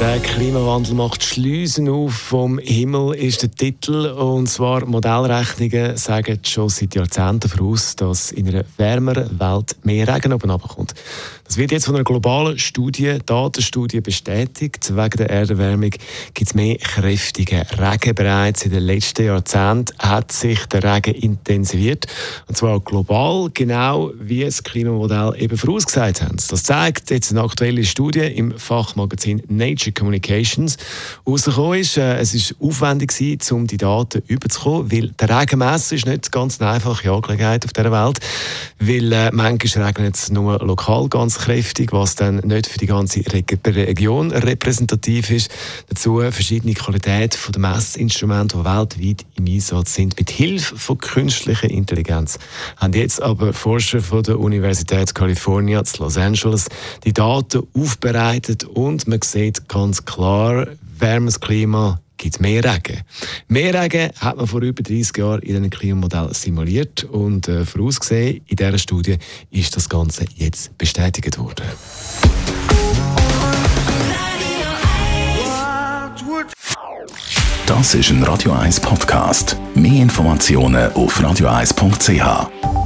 Der Klimawandel macht Schleusen auf vom Himmel ist der Titel und zwar Modellrechnungen sagen schon seit Jahrzehnten voraus, dass in einer wärmeren Welt mehr Regen oben runterkommt. Das wird jetzt von einer globalen Studie, Datenstudie bestätigt. Wegen der Erderwärmung gibt es mehr kräftigen Regen. Bereits in den letzten Jahrzehnten hat sich der Regen intensiviert. Und zwar global, genau wie das Klimamodell eben vorausgesagt hat. Das zeigt jetzt eine aktuelle Studie im Fachmagazin Nature Communications. Rausgekommen ist, äh, es ist aufwendig gewesen, um die Daten überzukommen, weil der Regenmesser ist nicht ganz eine einfache Angelegenheit auf dieser Welt, weil äh, manchmal regnet es nur lokal ganz kräftig, was dann nicht für die ganze Region repräsentativ ist. Dazu verschiedene Qualitäten der Messinstrumente, die weltweit im Einsatz sind. Mit Hilfe von künstlicher Intelligenz haben jetzt aber Forscher von der Universität California Los Angeles die Daten aufbereitet und man sieht ganz klar, wärmes Klima gibt mehr Regen. Mehr Regen hat man vor über 30 Jahren in einem Klimamodell simuliert und äh, vorausgesehen, in dieser Studie ist das Ganze jetzt bestätigt worden. Das ist ein Radio 1 Podcast. Mehr Informationen auf radio1.ch.